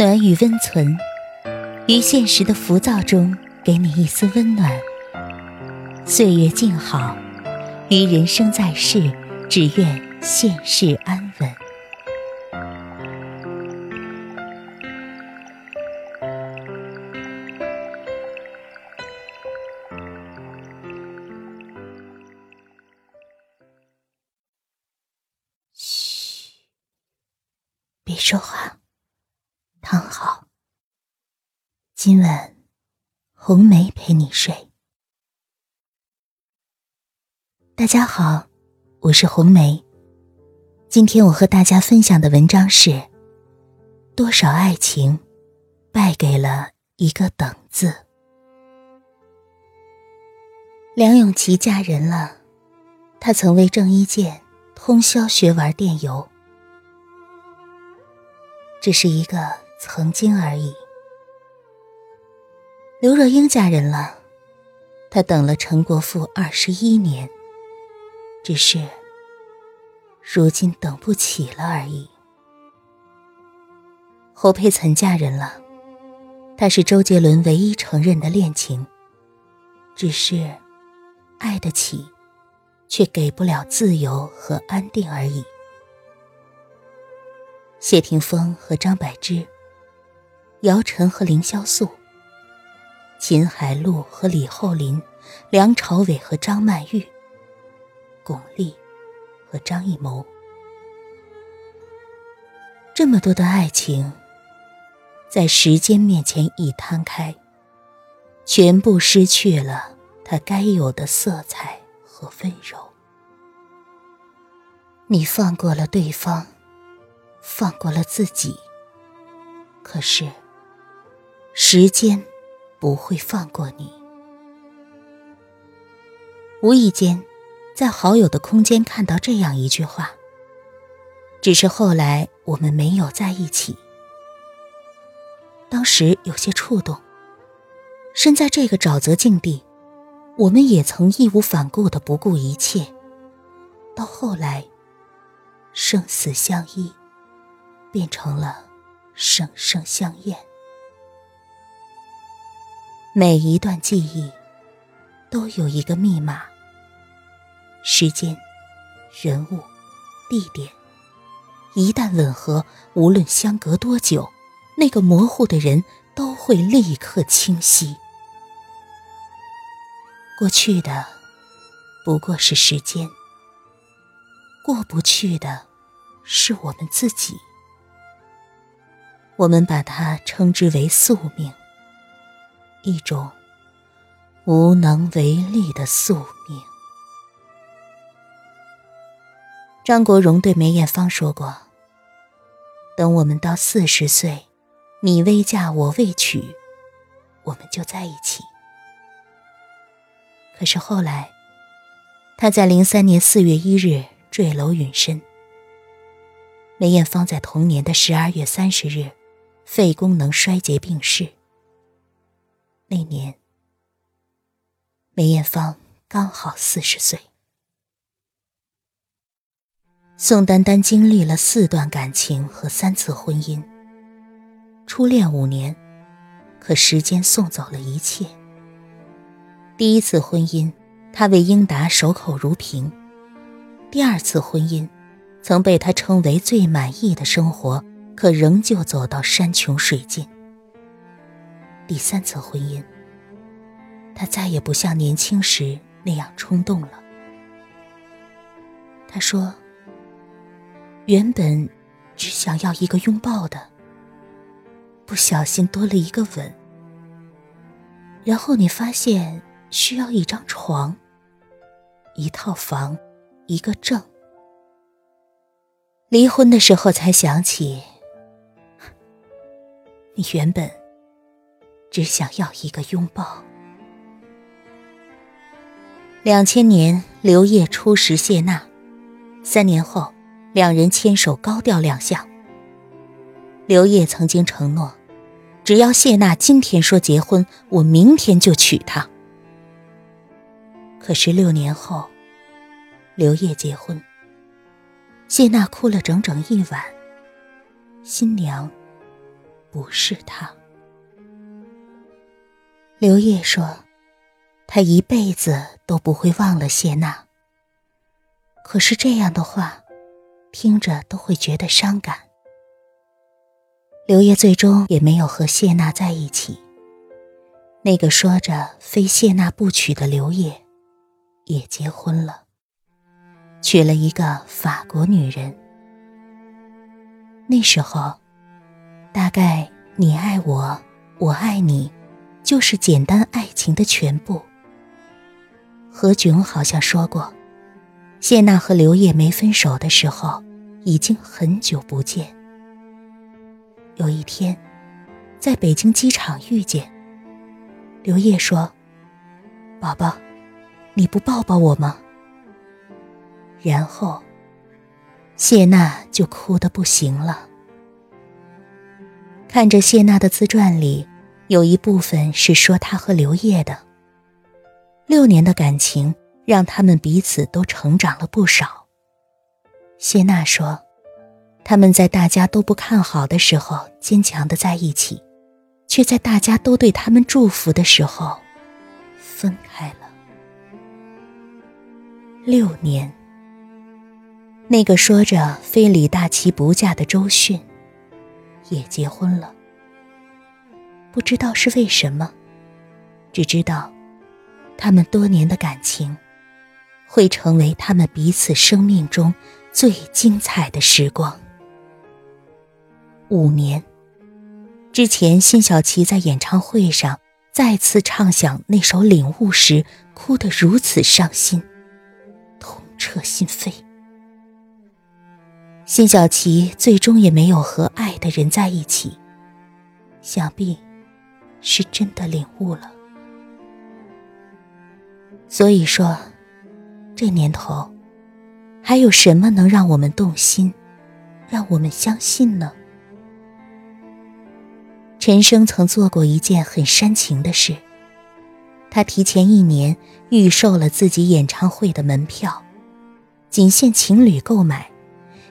暖与温存，于现实的浮躁中给你一丝温暖。岁月静好，于人生在世，只愿现世安躺好，今晚红梅陪你睡。大家好，我是红梅。今天我和大家分享的文章是：多少爱情败给了一个“等”字。梁咏琪嫁人了，她曾为郑伊健通宵学玩电游，这是一个。曾经而已。刘若英嫁人了，她等了陈国富二十一年，只是如今等不起了而已。侯佩岑嫁人了，她是周杰伦唯一承认的恋情，只是爱得起，却给不了自由和安定而已。谢霆锋和张柏芝。姚晨和凌潇肃，秦海璐和李厚霖，梁朝伟和张曼玉，巩俐和张艺谋，这么多的爱情，在时间面前一摊开，全部失去了它该有的色彩和温柔。你放过了对方，放过了自己，可是。时间不会放过你。无意间，在好友的空间看到这样一句话。只是后来我们没有在一起。当时有些触动。身在这个沼泽境地，我们也曾义无反顾的不顾一切。到后来，生死相依，变成了生生相厌。每一段记忆，都有一个密码。时间、人物、地点，一旦吻合，无论相隔多久，那个模糊的人都会立刻清晰。过去的不过是时间，过不去的是我们自己。我们把它称之为宿命。一种无能为力的宿命。张国荣对梅艳芳说过：“等我们到四十岁，你未嫁我未娶，我们就在一起。”可是后来，他在零三年四月一日坠楼殒身。梅艳芳在同年的十二月三十日，肺功能衰竭病逝。那年，梅艳芳刚好四十岁。宋丹丹经历了四段感情和三次婚姻，初恋五年，可时间送走了一切。第一次婚姻，她为英达守口如瓶；第二次婚姻，曾被她称为最满意的生活，可仍旧走到山穷水尽。第三次婚姻，他再也不像年轻时那样冲动了。他说：“原本只想要一个拥抱的，不小心多了一个吻。然后你发现需要一张床、一套房、一个证。离婚的时候才想起，你原本……”只想要一个拥抱。两千年，刘烨初识谢娜，三年后，两人牵手高调亮相。刘烨曾经承诺，只要谢娜今天说结婚，我明天就娶她。可是六年后，刘烨结婚，谢娜哭了整整一晚，新娘不是她。刘烨说：“他一辈子都不会忘了谢娜。”可是这样的话，听着都会觉得伤感。刘烨最终也没有和谢娜在一起。那个说着非谢娜不娶的刘烨，也结婚了，娶了一个法国女人。那时候，大概你爱我，我爱你。就是简单爱情的全部。何炅好像说过，谢娜和刘烨没分手的时候，已经很久不见。有一天，在北京机场遇见，刘烨说：“宝宝，你不抱抱我吗？”然后，谢娜就哭得不行了。看着谢娜的自传里。有一部分是说他和刘烨的六年的感情，让他们彼此都成长了不少。谢娜说，他们在大家都不看好的时候坚强的在一起，却在大家都对他们祝福的时候分开了。六年，那个说着非李大齐不嫁的周迅，也结婚了。不知道是为什么，只知道，他们多年的感情，会成为他们彼此生命中最精彩的时光。五年之前，辛晓琪在演唱会上再次唱响那首《领悟》时，哭得如此伤心，痛彻心扉。辛晓琪最终也没有和爱的人在一起，想必。是真的领悟了，所以说，这年头，还有什么能让我们动心，让我们相信呢？陈升曾做过一件很煽情的事，他提前一年预售了自己演唱会的门票，仅限情侣购买，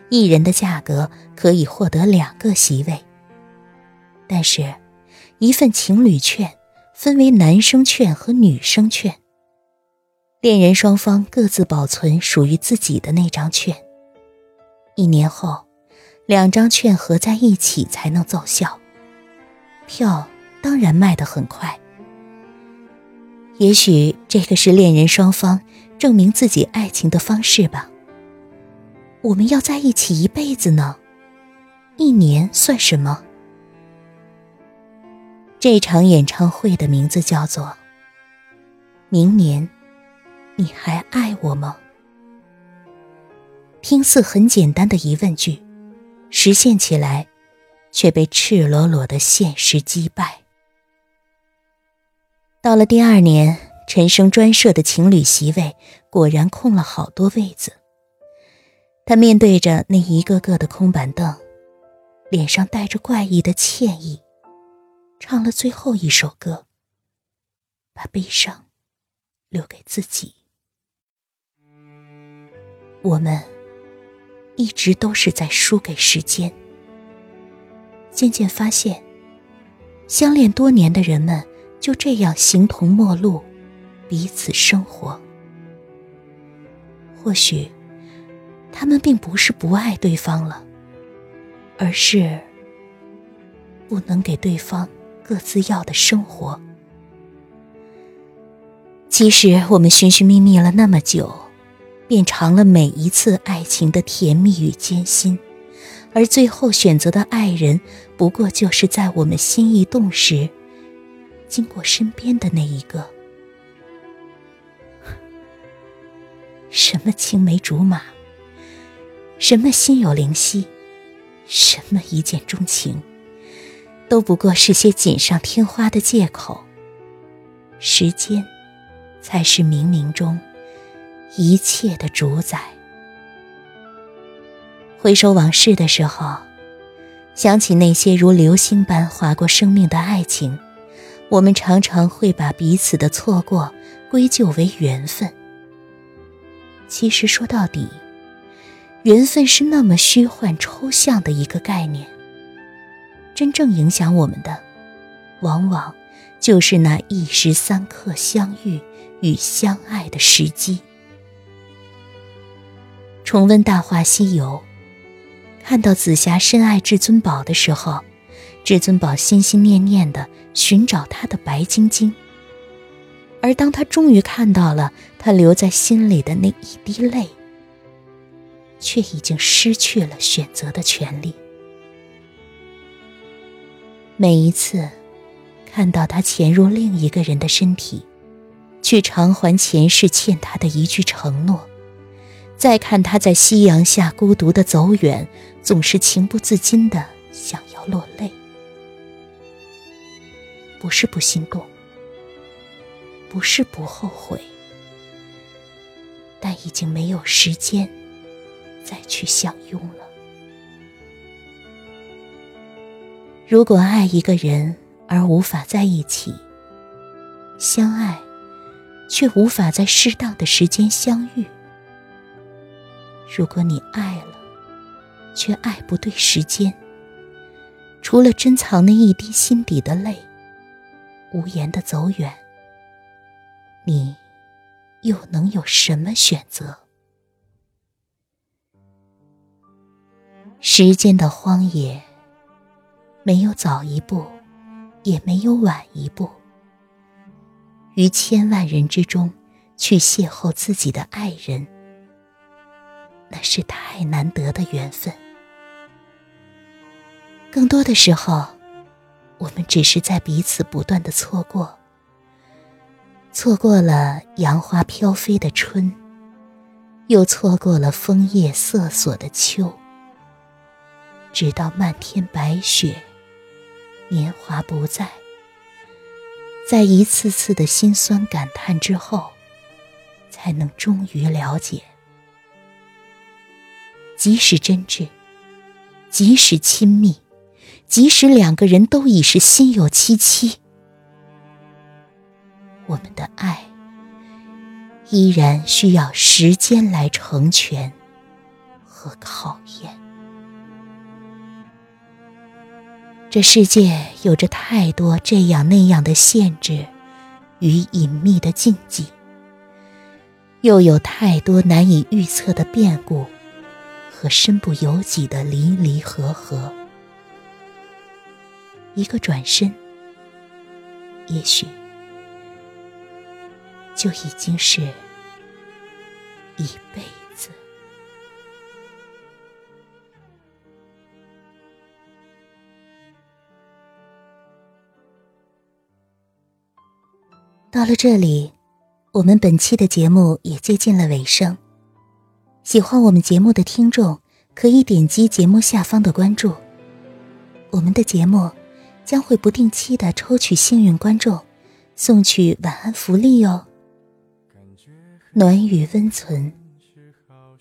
一人的价格可以获得两个席位，但是。一份情侣券分为男生券和女生券，恋人双方各自保存属于自己的那张券。一年后，两张券合在一起才能奏效，票当然卖得很快。也许这个是恋人双方证明自己爱情的方式吧。我们要在一起一辈子呢，一年算什么？这场演唱会的名字叫做《明年，你还爱我吗》？听似很简单的疑问句，实现起来，却被赤裸裸的现实击败。到了第二年，陈升专设的情侣席位果然空了好多位子。他面对着那一个个的空板凳，脸上带着怪异的歉意。唱了最后一首歌，把悲伤留给自己。我们一直都是在输给时间。渐渐发现，相恋多年的人们就这样形同陌路，彼此生活。或许，他们并不是不爱对方了，而是不能给对方。各自要的生活。其实我们寻寻觅觅了那么久，便尝了每一次爱情的甜蜜与艰辛，而最后选择的爱人，不过就是在我们心一动时，经过身边的那一个。什么青梅竹马，什么心有灵犀，什么一见钟情。都不过是些锦上添花的借口。时间，才是冥冥中一切的主宰。回首往事的时候，想起那些如流星般划过生命的爱情，我们常常会把彼此的错过归咎为缘分。其实说到底，缘分是那么虚幻抽象的一个概念。真正影响我们的，往往就是那一时三刻相遇与相爱的时机。重温《大话西游》，看到紫霞深爱至尊宝的时候，至尊宝心心念念的寻找他的白晶晶。而当他终于看到了他留在心里的那一滴泪，却已经失去了选择的权利。每一次看到他潜入另一个人的身体，去偿还前世欠他的一句承诺，再看他在夕阳下孤独的走远，总是情不自禁的想要落泪。不是不心动。不是不后悔，但已经没有时间再去相拥了。如果爱一个人而无法在一起，相爱却无法在适当的时间相遇；如果你爱了，却爱不对时间，除了珍藏那一滴心底的泪，无言的走远。你又能有什么选择？时间的荒野，没有早一步，也没有晚一步。于千万人之中去邂逅自己的爱人，那是太难得的缘分。更多的时候，我们只是在彼此不断的错过。错过了杨花飘飞的春，又错过了枫叶瑟索的秋。直到漫天白雪，年华不在，在一次次的心酸感叹之后，才能终于了解：即使真挚，即使亲密，即使两个人都已是心有戚戚。我们的爱依然需要时间来成全和考验。这世界有着太多这样那样的限制与隐秘的禁忌，又有太多难以预测的变故和身不由己的离离合合。一个转身，也许。就已经是一辈。到了这里，我们本期的节目也接近了尾声。喜欢我们节目的听众，可以点击节目下方的关注。我们的节目将会不定期的抽取幸运观众，送去晚安福利哦。暖与温存，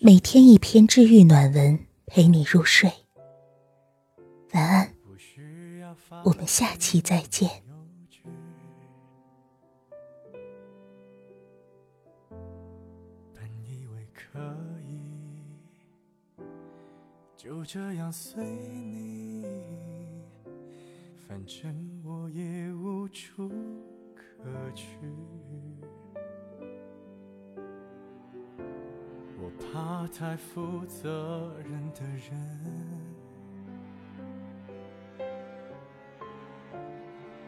每天一篇治愈暖文，陪你入睡。晚安，我们下期再见。可以就这样随你，反正我也无处可去。我怕太负责任的人，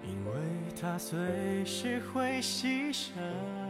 因为他随时会牺牲。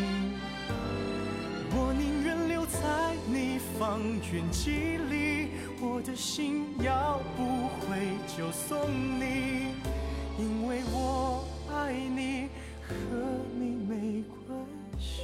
在你方圆几里，我的心要不回就送你，因为我爱你，和你没关系。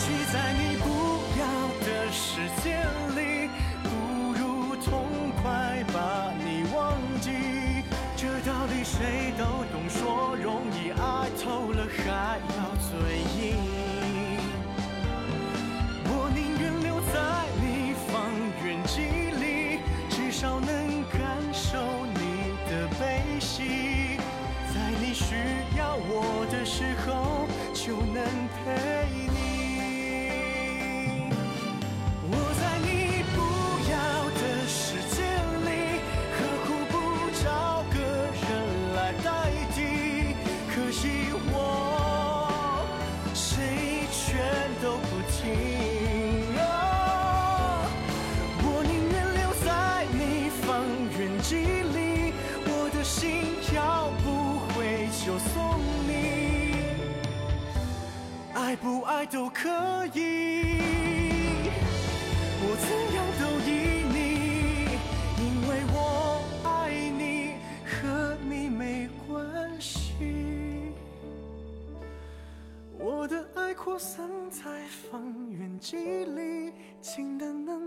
许在你不要的时间里，不如痛快把你忘记。这道理谁都懂，说容易，爱透了还要嘴硬。散在方圆几里，近的难